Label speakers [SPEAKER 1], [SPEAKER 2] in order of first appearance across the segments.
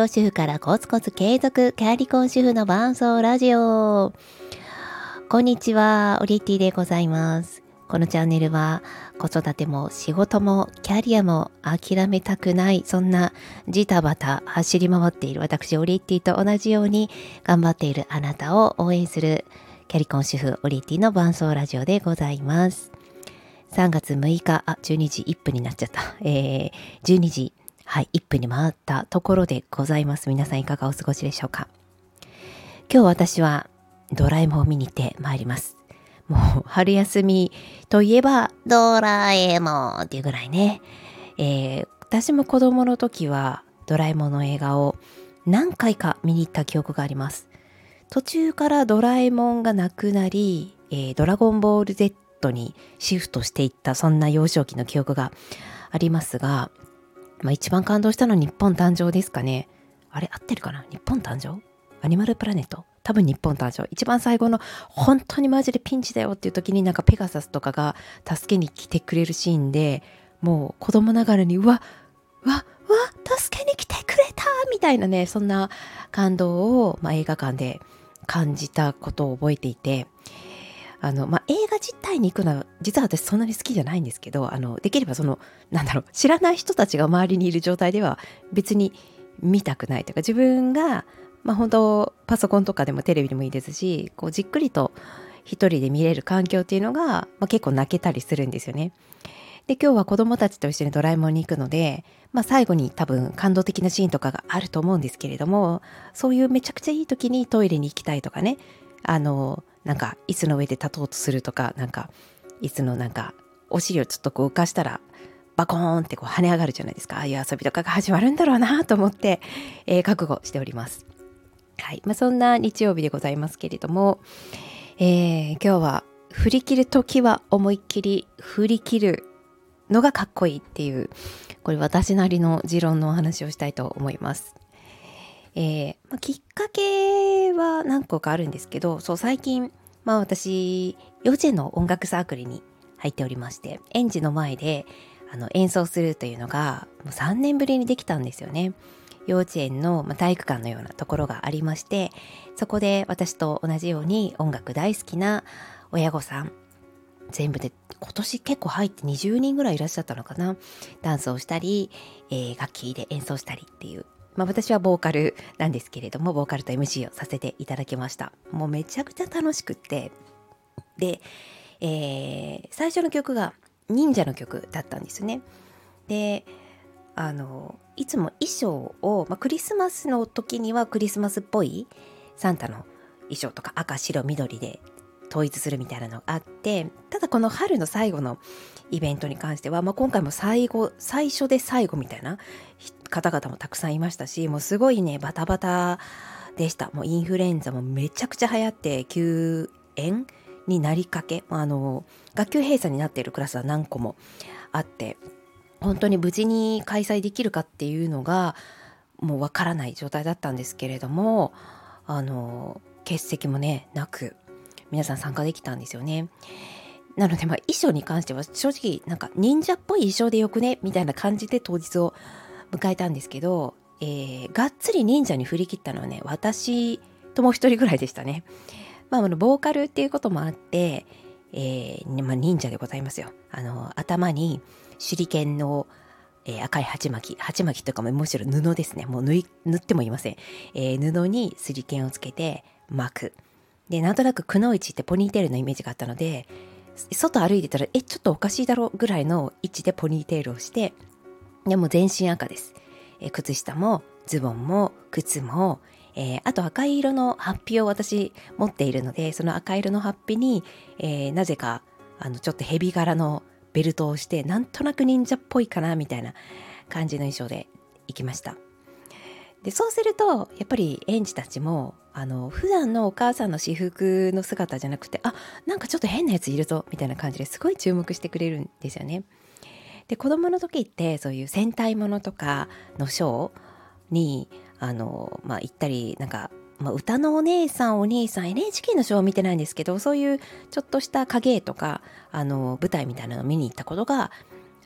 [SPEAKER 1] 業主婦からコツコツ継続キャリコン主婦の伴奏ラジオ。こんにちはオリティでございます。このチャンネルは子育ても仕事もキャリアも諦めたくないそんなジタバタ走り回っている私オリティと同じように頑張っているあなたを応援するキャリコン主婦オリティの伴奏ラジオでございます。3月6日あ12時1分になっちゃった、えー、12時はい、1分に回ったところでございます。皆さんいかがお過ごしでしょうか？今日私はドラえもんを見に行ってまいります。もう春休みといえばドラえもんっていうぐらいね、えー、私も子供の時はドラえもんの映画を何回か見に行った記憶があります。途中からドラえもんがなくなり、えー、ドラゴンボール Z にシフトしていったそんな幼少期の記憶がありますが、まあ、一番感動したのは日本誕生ですかね。あれ合ってるかな？日本誕生？アニマルプラネット？多分日本誕生。一番最後の本当にマジでピンチだよっていう時になんかペガサスとかが助けに来てくれるシーンでもう子供ながらにうわうわうわ助けに来てくれたみたいなねそんな感動を、まあ、映画館で感じたことを覚えていてあの、まあ、映画自体に行くのは実は私そんなに好きじゃないんですけどあのできればそのなんだろう知らない人たちが周りにいる状態では別に見たくないというか自分が、まあ、本当パソコンとかでもテレビでもいいですしこうじっくりと一人で見れる環境っていうのが、まあ、結構泣けたりするんですよね。で今日は子供たちと一緒にドラえもんに行くので、まあ、最後に多分感動的なシーンとかがあると思うんですけれどもそういうめちゃくちゃいい時にトイレに行きたいとかねあのなんか椅子の上で立とうとするとかなんか椅子のなんかお尻をちょっとこう浮かしたらバコーンってこう跳ね上がるじゃないですかああいう遊びとかが始まるんだろうなと思って、えー、覚悟しております。はいまあ、そんな日曜日でございますけれども、えー、今日は振り切る時は思いっきり振り切るのがかっこいいっていうこれ私なりの持論のお話をしたいと思います。えー、まあ、きっかけは何個かあるんですけどそう最近、まあ、私幼稚園の音楽サークルに入っておりまして園児の前であの演奏するというのがもう3年ぶりにできたんですよね。幼稚園の体育館のようなところがありましてそこで私と同じように音楽大好きな親御さん全部で今年結構入って20人ぐらいいらっしゃったのかなダンスをしたり、えー、楽器で演奏したりっていうまあ、私はボーカルなんですけれどもボーカルと MC をさせていただきました。もうめちゃくちゃ楽しくって。で、えー、最初の曲が忍者の曲だったんですね。であのいつも衣装を、まあ、クリスマスの時にはクリスマスっぽいサンタの衣装とか赤白緑で統一するみたいなのがあってただこの春の最後のイベントに関しては、まあ、今回も最後最初で最後みたいな方々もたくさんいましたしもうすごいねバタバタでした。もうインフルエンザもめちゃくちゃ流行って休園になりかけあの学級閉鎖になっているクラスは何個もあって本当に無事に開催できるかっていうのがもうわからない状態だったんですけれどもあの欠席もねなく皆さん参加できたんですよね。なのでまあ衣装に関しては正直なんか忍者っぽい衣装でよくねみたいな感じで当日を迎えたんですけど、えー、がっつり忍者に振り切ったのはね私ともう一人ぐらいでしたね。まあ、あのボーカルっていうこともあって、えーまあ、忍者でございますよ。あの頭に手裏剣の、えー、赤い鉢巻き鉢巻きとかもむしろ布ですねもう縫い縫ってもいません、えー、布に手裏剣をつけて巻くでなんとなくくのいちってポニーテールのイメージがあったので外歩いてたらえちょっとおかしいだろぐらいの位置でポニーテールをしてでも全身赤です。え、靴下もズボンも靴も、えー、あと赤い色のハッピを私持っているのでその赤色のハッピに、えー、なぜかあのちょっとヘビ柄のベルトをしてなんとなく忍者っぽいかなみたいな感じの衣装で行きました。でそうするとやっぱり園児たちもあの普段のお母さんの私服の姿じゃなくてあなんかちょっと変なやついるぞみたいな感じですごい注目してくれるんですよね。で子供の時ってそういう戦隊ものとかのショーにあの、まあ、行ったりなんか、まあ、歌のお姉さんお兄さん NHK のショーを見てないんですけどそういうちょっとした影絵とかあの舞台みたいなのを見に行ったことが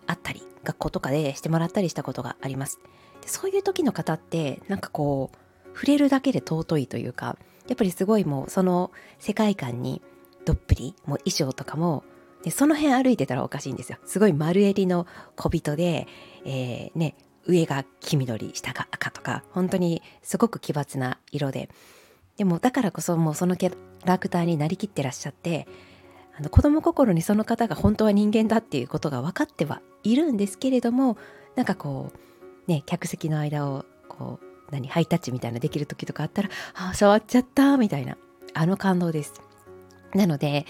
[SPEAKER 1] あったり学校とかでしてもらったりしたことがあります。そういう時の方ってなんかこう触れるだけで尊いというかやっぱりすごいもうその世界観にどっぷりもう衣装とかもでその辺歩いてたらおかしいんですよ。すごい丸襟の小人で、えー、ね上が黄緑下が赤とか本当にすごく奇抜な色で。でもだからこそもうそのキャラクターになりきってらっしゃってあの子供心にその方が本当は人間だっていうことが分かってはいるんですけれどもなんかこうね客席の間をこう何ハイタッチみたいなできる時とかあったら「あ触っちゃった」みたいなあの感動です。なので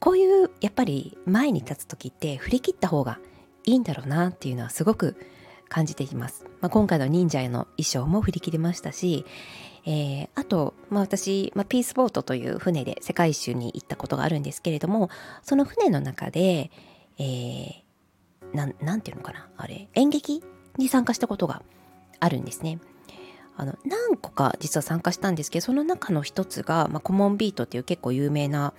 [SPEAKER 1] こういうやっぱり前に立つ時って振り切った方がいいんだろうなっていうのはすごく感じています。まあ、今回の忍者への衣装も振り切りましたし、えー、あと、まあ、私、まあ、ピースボートという船で世界一周に行ったことがあるんですけれどもその船の中で、えー、ていうのかなあれ演劇に参加したことがあるんですね。あの何個か実は参加したんですけどその中の一つが、まあ、コモンビートっていう結構有名な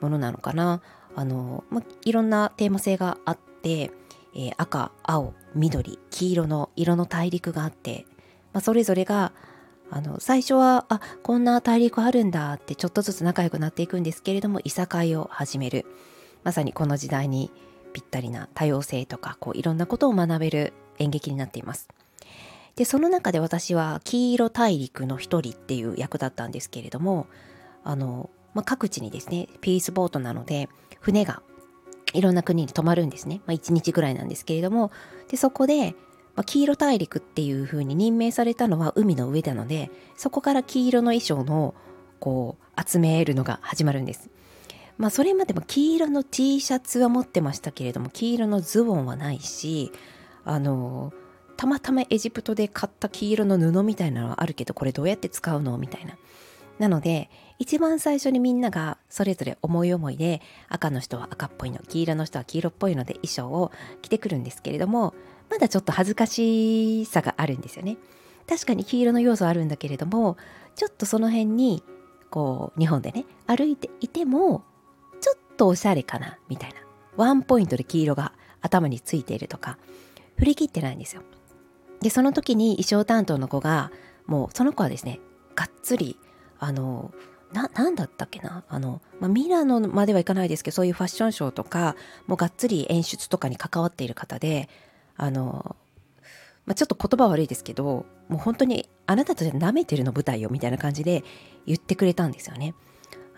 [SPEAKER 1] ものなのかなあの、まあ、いろんなテーマ性があって、えー、赤青緑黄色の色の大陸があって、まあ、それぞれがあの最初はあこんな大陸あるんだってちょっとずつ仲良くなっていくんですけれどもいさかいを始めるまさにこの時代にぴったりな多様性とかこういろんなことを学べる演劇になっています。でその中で私は黄色大陸の一人っていう役だったんですけれどもあの、まあ、各地にですねピースボートなので船がいろんな国に泊まるんですね、まあ、1日ぐらいなんですけれどもでそこでまあ、黄色大陸っていう風に任命されたのは海の上なのでそこから黄色の衣装のこう集めるのが始まるんです。まあそれまでも黄色の T シャツは持ってましたけれども黄色のズボンはないしあのたまたまエジプトで買った黄色の布みたいなのはあるけどこれどうやって使うの？みたいな。なので一番最初にみんながそれぞれ思い思いで赤の人は赤っぽいの黄色の人は黄色っぽいので衣装を着てくるんですけれどもまだちょっと恥ずかしさがあるんですよね。確かに黄色の要素あるんだけれどもちょっとその辺にこう日本でね歩いていてもちょっとおしゃれかなみたいなワンポイントで黄色が頭についているとか振り切ってないんですよ。でその時に衣装担当の子がもうその子はですねがっつりあのな何だったっけなあの、まあ、ミラノまではいかないですけどそういうファッションショーとかもうがっつり演出とかに関わっている方であの、まあ、ちょっと言葉悪いですけどもう本当にあなたたち舐めてるの舞台よみたいな感じで言ってくれたんですよね。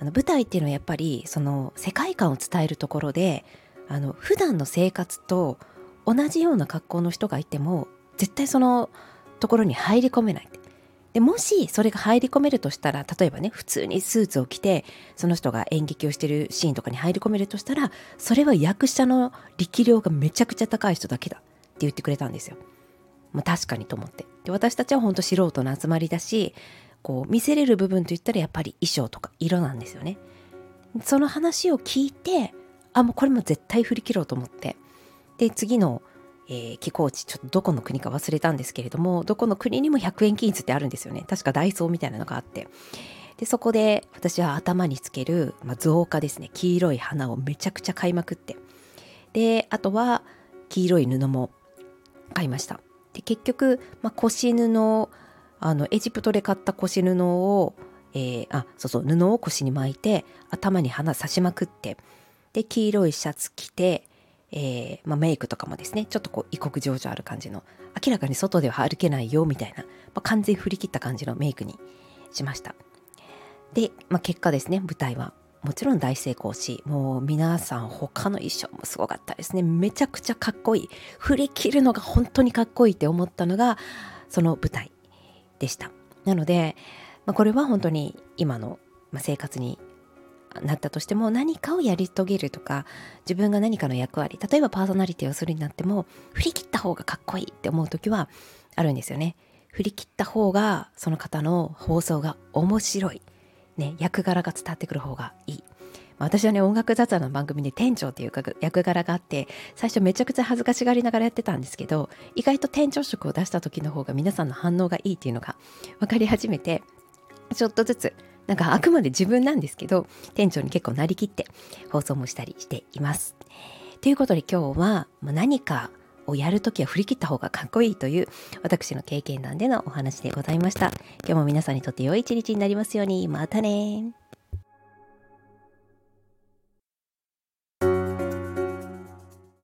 [SPEAKER 1] あの舞台っていうのはやっぱりその世界観を伝えるところであの普段の生活と同じような格好の人がいても絶対そのところに入り込めないでもしそれが入り込めるとしたら例えばね普通にスーツを着てその人が演劇をしてるシーンとかに入り込めるとしたらそれは役者の力量がめちゃくちゃ高い人だけだって言ってくれたんですよ。まあ、確かにと思って。で私たちは本当素人の集まりだしこう見せれる部分といったらやっぱり衣装とか色なんですよね。その話を聞いてあもうこれも絶対振り切ろうと思ってで次の、えー、寄港地ちょっとどこの国か忘れたんですけれどもどこの国にも100円均一ってあるんですよね。確かダイソーみたいなのがあって。でそこで私は頭につける、まあ、造花ですね。黄色い花をめちゃくちゃ買いまくって。であとは黄色い布も買いました。で結局、まあ、腰布あのエジプトで買った腰布を、えー、あそうそう布を腰に巻いて頭に花刺しまくって。で黄色いシャツ着て、えーまあ、メイクとかもですねちょっとこう異国情緒ある感じの明らかに外では歩けないよみたいな、まあ、完全振り切った感じのメイクにしましたで、まあ、結果ですね舞台はもちろん大成功し、もう皆さん他の衣装もすごかったですね。めちゃくちゃかっこいい。振り切るのが本当にかっこいいって思ったのが、その舞台でした。なので、まあ、これは本当に今の生活になったとしても何かをやり遂げるとか自分が何かの役割例えばパーソナリティをするになっても振り切った方がかっこいいって思う時はあるんですよね振り切った方がその方の放送が面白いね、役柄が伝わってくる方がいい。私はね、音楽雑談の番組で店長っていう役柄があって、最初めちゃくちゃ恥ずかしがりながらやってたんですけど、意外と店長職を出した時の方が皆さんの反応がいいっていうのが分かり始めて、ちょっとずつ、なんかあくまで自分なんですけど、店長に結構なりきって放送もしたりしています。ということで今日は何かをやるときは振り切った方がかっこいいという私の経験談でのお話でございました。今日も皆さんにとって良い一日になりますように。またね